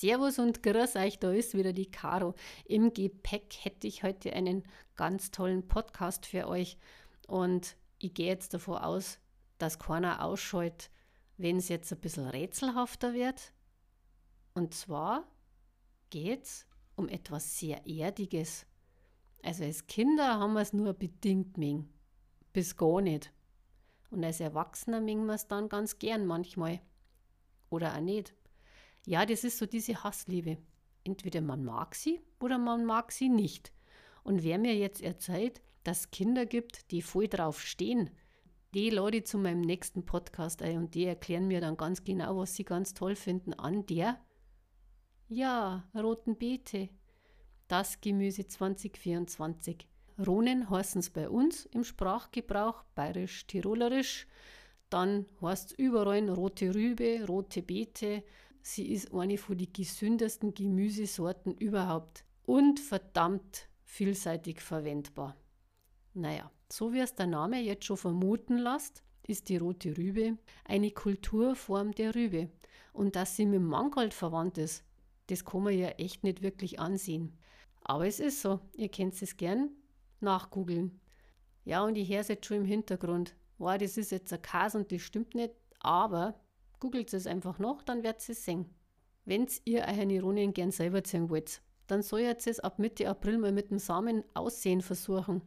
Servus und grüß euch, da ist wieder die Caro. Im Gepäck hätte ich heute einen ganz tollen Podcast für euch und ich gehe jetzt davon aus, dass keiner ausschaltet, wenn es jetzt ein bisschen rätselhafter wird. Und zwar geht es um etwas sehr Erdiges. Also als Kinder haben wir es nur bedingt mengen, bis gar nicht. Und als Erwachsener mengen wir es dann ganz gern manchmal. Oder auch nicht. Ja, das ist so diese Hassliebe. Entweder man mag sie oder man mag sie nicht. Und wer mir jetzt erzählt, dass es Kinder gibt, die voll drauf stehen, die ich zu meinem nächsten Podcast ein und die erklären mir dann ganz genau, was sie ganz toll finden an der, ja, roten Beete. Das Gemüse 2024. Ronen heißen es bei uns im Sprachgebrauch, bayerisch-tirolerisch. Dann heißt es überall rote Rübe, rote Beete, Sie ist eine von den gesündesten Gemüsesorten überhaupt und verdammt vielseitig verwendbar. Naja, so wie es der Name jetzt schon vermuten lässt, ist die rote Rübe eine Kulturform der Rübe. Und dass sie mit Mangold verwandt ist, das kann man ja echt nicht wirklich ansehen. Aber es ist so, ihr könnt es gern nachgoogeln. Ja, und ich höre es jetzt schon im Hintergrund. Wow, das ist jetzt ein Kas und das stimmt nicht, aber Googelt es einfach noch, dann werdet ihr es sehen. Wenn ihr eure Neuronen gern selber sehen wollt, dann soll ihr es ab Mitte April mal mit dem Samen aussehen versuchen.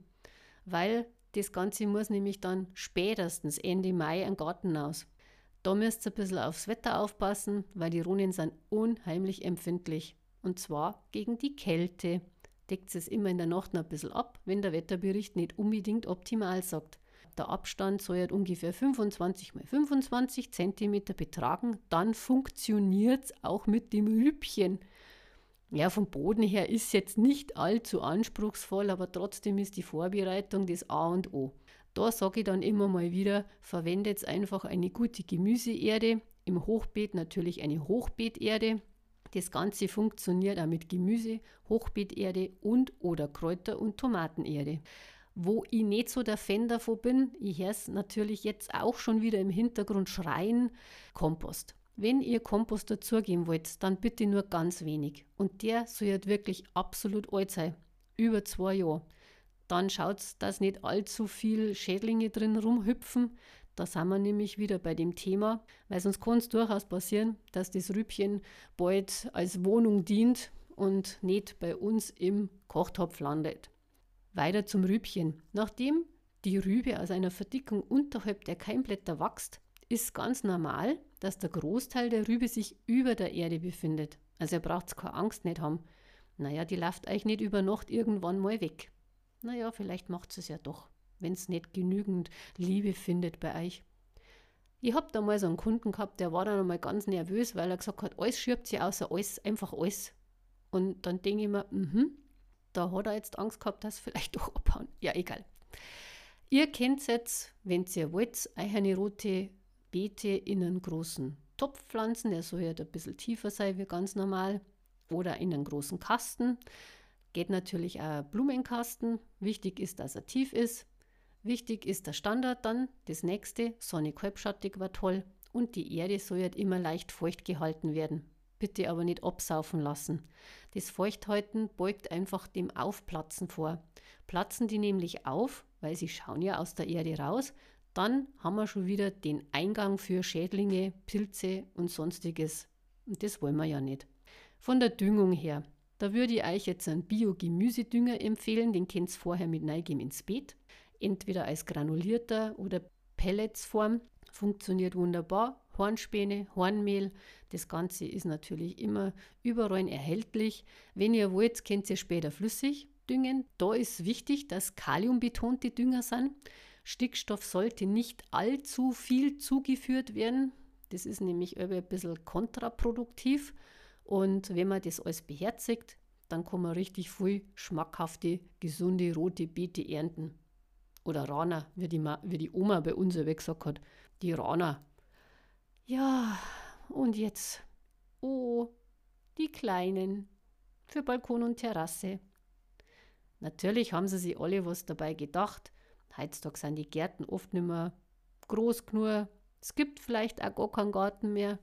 Weil das Ganze muss nämlich dann spätestens Ende Mai ein Garten aus. Da müsst ihr ein bisschen aufs Wetter aufpassen, weil die Ronen sind unheimlich empfindlich. Und zwar gegen die Kälte. Deckt es immer in der Nacht noch ein bisschen ab, wenn der Wetterbericht nicht unbedingt optimal sagt. Der Abstand soll ja ungefähr 25 mal 25 cm betragen. Dann funktioniert es auch mit dem Rübchen. Ja, vom Boden her ist jetzt nicht allzu anspruchsvoll, aber trotzdem ist die Vorbereitung das A und O. Da sage ich dann immer mal wieder, verwendet einfach eine gute Gemüseerde. Im Hochbeet natürlich eine Hochbeeterde. Das Ganze funktioniert auch mit Gemüse, Hochbeeterde und oder Kräuter- und Tomatenerde. Wo ich nicht so der Fan davon bin, ich höre es natürlich jetzt auch schon wieder im Hintergrund schreien, Kompost. Wenn ihr Kompost dazugeben wollt, dann bitte nur ganz wenig. Und der soll halt wirklich absolut alt sein. Über zwei Jahre. Dann schaut dass nicht allzu viel Schädlinge drin rumhüpfen. Da sind wir nämlich wieder bei dem Thema, weil sonst kann es durchaus passieren, dass das Rübchen bald als Wohnung dient und nicht bei uns im Kochtopf landet. Weiter zum Rübchen. Nachdem die Rübe aus einer Verdickung unterhalb der Keimblätter wächst, ist ganz normal, dass der Großteil der Rübe sich über der Erde befindet. Also ihr braucht keine Angst nicht haben. Naja, die läuft euch nicht über Nacht irgendwann mal weg. Naja, vielleicht macht es ja doch, wenn es nicht genügend Liebe findet bei euch. Ich habe da mal so einen Kunden gehabt, der war dann einmal ganz nervös, weil er gesagt hat, alles schirbt sie außer alles, einfach alles. Und dann denke ich mir, mhm, da hat er jetzt Angst gehabt, dass vielleicht doch abhauen. Ja, egal. Ihr kennt jetzt, wenn ihr wollt, eine rote Beete in einen großen Topf pflanzen. Der soll ja ein bisschen tiefer sein wie ganz normal. Oder in einen großen Kasten. Geht natürlich auch ein Blumenkasten. Wichtig ist, dass er tief ist. Wichtig ist der Standard dann. Das nächste, sonnig halbschattig war toll. Und die Erde soll halt immer leicht feucht gehalten werden bitte aber nicht absaufen lassen. Das Feuchthalten beugt einfach dem Aufplatzen vor. Platzen die nämlich auf, weil sie schauen ja aus der Erde raus, dann haben wir schon wieder den Eingang für Schädlinge, Pilze und sonstiges. Und das wollen wir ja nicht. Von der Düngung her, da würde ich euch jetzt einen Biogemüsedünger empfehlen, den könnt ihr vorher mit Neigem ins Beet. Entweder als granulierter oder Pelletsform. Funktioniert wunderbar. Hornspäne, Hornmehl. Das Ganze ist natürlich immer überall erhältlich. Wenn ihr wollt, könnt ihr später flüssig düngen. Da ist wichtig, dass kaliumbetonte Dünger sind. Stickstoff sollte nicht allzu viel zugeführt werden. Das ist nämlich ein bisschen kontraproduktiv. Und wenn man das alles beherzigt, dann kann man richtig viel schmackhafte, gesunde rote Beete ernten. Oder Rana, wie die, wie die Oma bei uns gesagt hat. Die Rana, ja, und jetzt. Oh, die Kleinen. Für Balkon und Terrasse. Natürlich haben sie sich alle was dabei gedacht. Heutzutage sind die Gärten oft nicht mehr groß genug. Es gibt vielleicht auch gar keinen Garten mehr.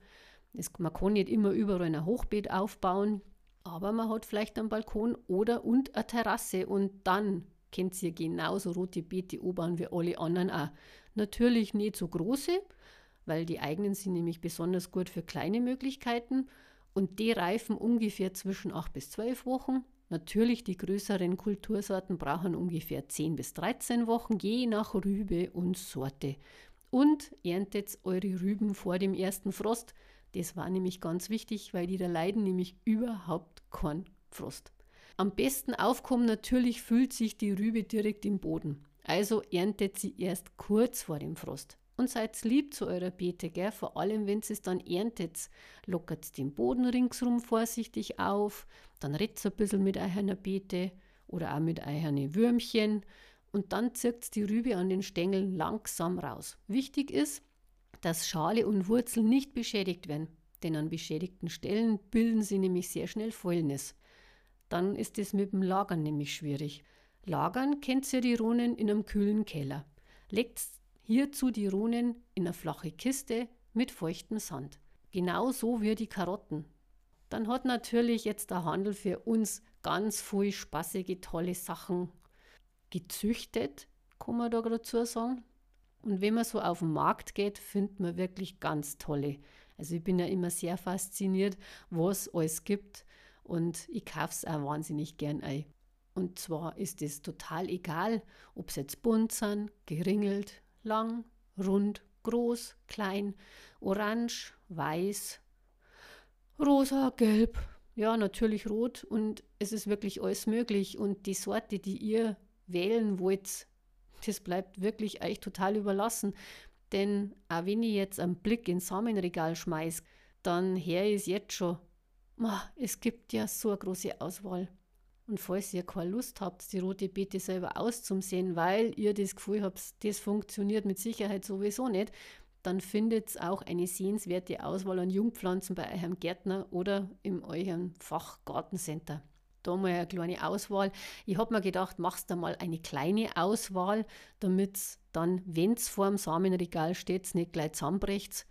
Es, man kann nicht immer überall ein Hochbeet aufbauen, aber man hat vielleicht einen Balkon oder und eine Terrasse und dann könnt ihr genauso rote Beete anbauen wie alle anderen auch. Natürlich nicht so große, weil die eigenen sind nämlich besonders gut für kleine Möglichkeiten und die reifen ungefähr zwischen 8 bis 12 Wochen. Natürlich die größeren Kultursorten brauchen ungefähr 10 bis 13 Wochen, je nach Rübe und Sorte. Und erntet eure Rüben vor dem ersten Frost. Das war nämlich ganz wichtig, weil die da leiden nämlich überhaupt keinen Frost. Am besten aufkommen natürlich fühlt sich die Rübe direkt im Boden. Also erntet sie erst kurz vor dem Frost. Und seid lieb zu eurer Beete, gell? vor allem wenn es dann erntet. Lockert den Boden ringsrum vorsichtig auf, dann redet ein bisschen mit eurer Beete oder auch mit euren Würmchen und dann zirkt die Rübe an den Stängeln langsam raus. Wichtig ist, dass Schale und Wurzeln nicht beschädigt werden, denn an beschädigten Stellen bilden sie nämlich sehr schnell Fäulnis dann ist es mit dem Lagern nämlich schwierig. Lagern kennt ihr die Runen in einem kühlen Keller. Legt hierzu die Runen in eine flache Kiste mit feuchtem Sand. Genauso wie die Karotten. Dann hat natürlich jetzt der Handel für uns ganz viel spaßige, tolle Sachen gezüchtet, kann man da dazu sagen. Und wenn man so auf den Markt geht, findet man wirklich ganz tolle. Also ich bin ja immer sehr fasziniert, was es alles gibt und ich kaufe es auch wahnsinnig gern ein. Und zwar ist es total egal, ob es jetzt bunt sind, geringelt, lang, rund, groß, klein, orange, weiß, rosa, gelb, ja, natürlich rot und es ist wirklich alles möglich. Und die Sorte, die ihr wählen wollt, das bleibt wirklich euch total überlassen. Denn auch wenn ich jetzt einen Blick ins Samenregal schmeiße, dann her ist jetzt schon es gibt ja so eine große Auswahl. Und falls ihr keine Lust habt, die rote Beete selber auszusehen, weil ihr das Gefühl habt, das funktioniert mit Sicherheit sowieso nicht, dann findet auch eine sehenswerte Auswahl an Jungpflanzen bei eurem Gärtner oder in eurem Fachgartencenter. Da mal eine kleine Auswahl. Ich habe mir gedacht, machst du mal eine kleine Auswahl, damit dann, wenn es vor dem Samenregal steht, nicht gleich zusammenbricht,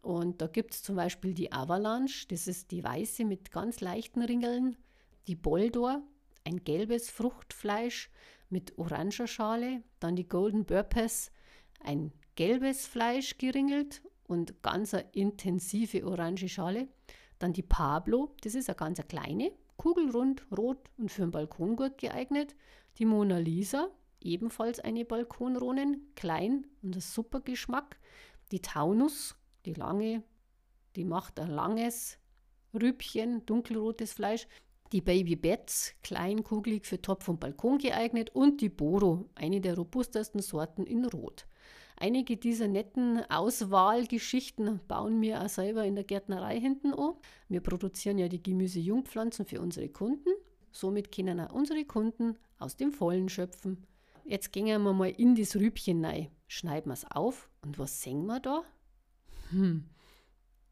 und da gibt es zum Beispiel die Avalanche, das ist die weiße mit ganz leichten Ringeln, die Boldor, ein gelbes Fruchtfleisch mit oranger Schale, dann die Golden Burpes, ein gelbes Fleisch geringelt und ganz eine intensive orange Schale, dann die Pablo, das ist eine ganz kleine, kugelrund, rot und für einen Balkon gut geeignet, die Mona Lisa, ebenfalls eine Balkonronen, klein und ein super Geschmack, die Taunus, die lange, die macht ein langes Rübchen, dunkelrotes Fleisch. Die Baby Bets, klein, kugelig für Topf und Balkon geeignet. Und die Boro, eine der robustesten Sorten in Rot. Einige dieser netten Auswahlgeschichten bauen wir auch selber in der Gärtnerei hinten an. Wir produzieren ja die Gemüsejungpflanzen für unsere Kunden. Somit können auch unsere Kunden aus dem Vollen schöpfen. Jetzt gehen wir mal in das Rübchen rein. Schneiden wir es auf und was sehen wir da? Hm.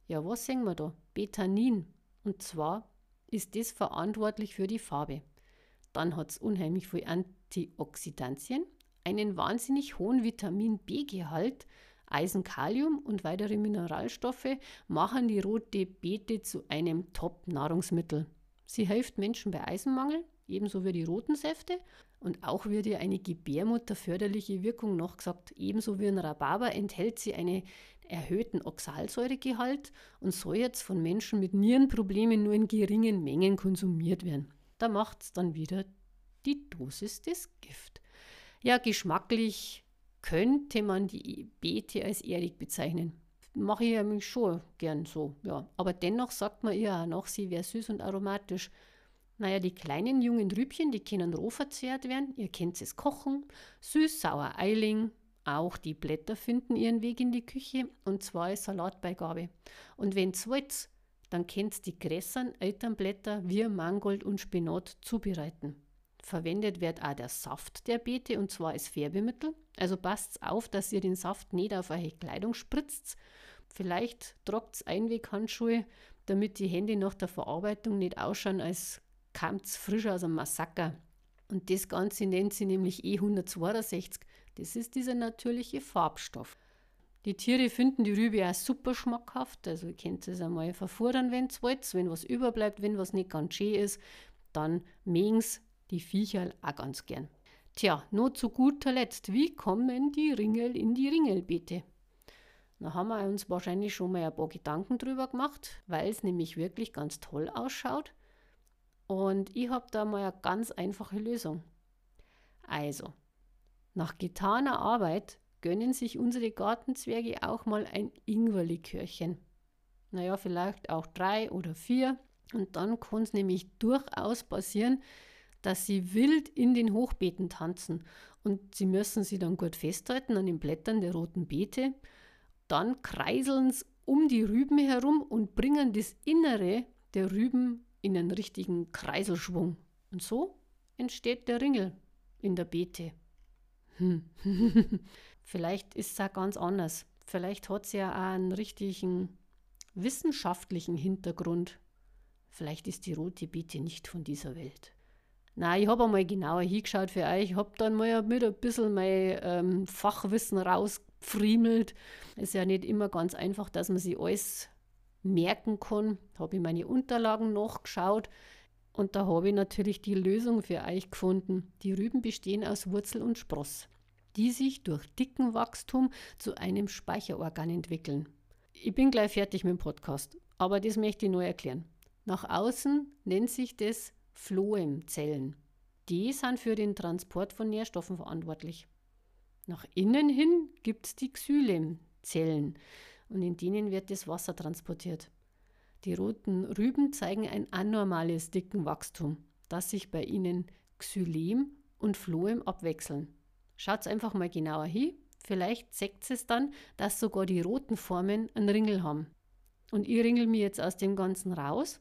Ja, was sehen wir da? Betanin. Und zwar ist das verantwortlich für die Farbe. Dann hat es unheimlich viel Antioxidantien, einen wahnsinnig hohen Vitamin B-Gehalt, Eisen, Kalium und weitere Mineralstoffe machen die rote Beete zu einem Top-Nahrungsmittel. Sie hilft Menschen bei Eisenmangel, ebenso wie die roten Säfte. Und auch wird ihr eine gebärmutterförderliche Wirkung nachgesagt. Ebenso wie ein Rhabarber enthält sie eine erhöhten Oxalsäuregehalt und soll jetzt von Menschen mit Nierenproblemen nur in geringen Mengen konsumiert werden. Da macht es dann wieder die Dosis des Gift. Ja, geschmacklich könnte man die Beete als erdig bezeichnen. Mache ich ja schon gern so, ja. Aber dennoch sagt man ihr auch noch, sie wäre süß und aromatisch. Naja, die kleinen jungen Rübchen, die können roh verzehrt werden. Ihr kennt es kochen. Süß, sauer Eiling, auch die Blätter finden ihren Weg in die Küche und zwar als Salatbeigabe. Und wenn es wollt, dann könnt die Gräsern, Elternblätter wie Mangold und Spinat zubereiten. Verwendet wird auch der Saft der Beete und zwar als Färbemittel. Also passt auf, dass ihr den Saft nicht auf eure Kleidung spritzt. Vielleicht tragt Einweghandschuhe, damit die Hände nach der Verarbeitung nicht ausschauen, als kammt's frisch aus einem Massaker. Und das Ganze nennt sie nämlich E162. Das ist dieser natürliche Farbstoff. Die Tiere finden die Rübe auch super schmackhaft. Also ihr könnt es einmal verfuttern, wenn es wollt. Wenn was überbleibt, wenn was nicht ganz schön ist, dann mögen die Viecher auch ganz gern. Tja, nur zu guter Letzt, wie kommen die Ringel in die Ringelbeete? Da haben wir uns wahrscheinlich schon mal ein paar Gedanken drüber gemacht, weil es nämlich wirklich ganz toll ausschaut. Und ich habe da mal eine ganz einfache Lösung. Also, nach getaner Arbeit gönnen sich unsere Gartenzwerge auch mal ein Ingwerlikörchen. Naja, vielleicht auch drei oder vier. Und dann kann es nämlich durchaus passieren, dass sie wild in den Hochbeeten tanzen. Und sie müssen sie dann gut festhalten an den Blättern der roten Beete. Dann kreiseln sie um die Rüben herum und bringen das Innere der Rüben in einen richtigen Kreiselschwung. Und so entsteht der Ringel in der Beete. Hm. Vielleicht ist es auch ganz anders. Vielleicht hat es ja auch einen richtigen wissenschaftlichen Hintergrund. Vielleicht ist die rote Beete nicht von dieser Welt. Na, ich habe einmal genauer hingeschaut für euch. Ich habe dann mal mit ein bisschen mein ähm, Fachwissen rausgefriemelt. Ist ja nicht immer ganz einfach, dass man sich alles merken kann, habe ich meine Unterlagen nachgeschaut und da habe ich natürlich die Lösung für euch gefunden. Die Rüben bestehen aus Wurzel und Spross, die sich durch dicken Wachstum zu einem Speicherorgan entwickeln. Ich bin gleich fertig mit dem Podcast, aber das möchte ich nur erklären. Nach außen nennt sich das Phloemzellen. Die sind für den Transport von Nährstoffen verantwortlich. Nach innen hin gibt es die Xylemzellen und in denen wird das Wasser transportiert. Die roten Rüben zeigen ein anormales Dickenwachstum, das sich bei ihnen Xylem und Phloem abwechseln. Schaut einfach mal genauer hin, vielleicht zeigt es dann, dass sogar die roten Formen einen Ringel haben. Und ich ringel mir jetzt aus dem Ganzen raus.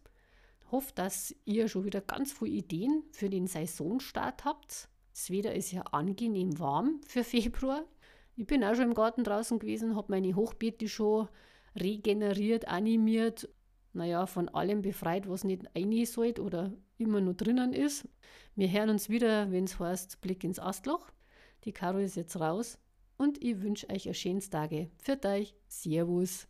Hoffe, dass ihr schon wieder ganz viele Ideen für den Saisonstart habt. Das Wetter ist ja angenehm warm für Februar. Ich bin auch schon im Garten draußen gewesen, habe meine Hochbeete schon regeneriert, animiert, naja, von allem befreit, was nicht rein sollte oder immer nur drinnen ist. Wir hören uns wieder, wenn es heißt Blick ins Astloch. Die Caro ist jetzt raus und ich wünsche euch ein schönes Tage. Für euch, Servus.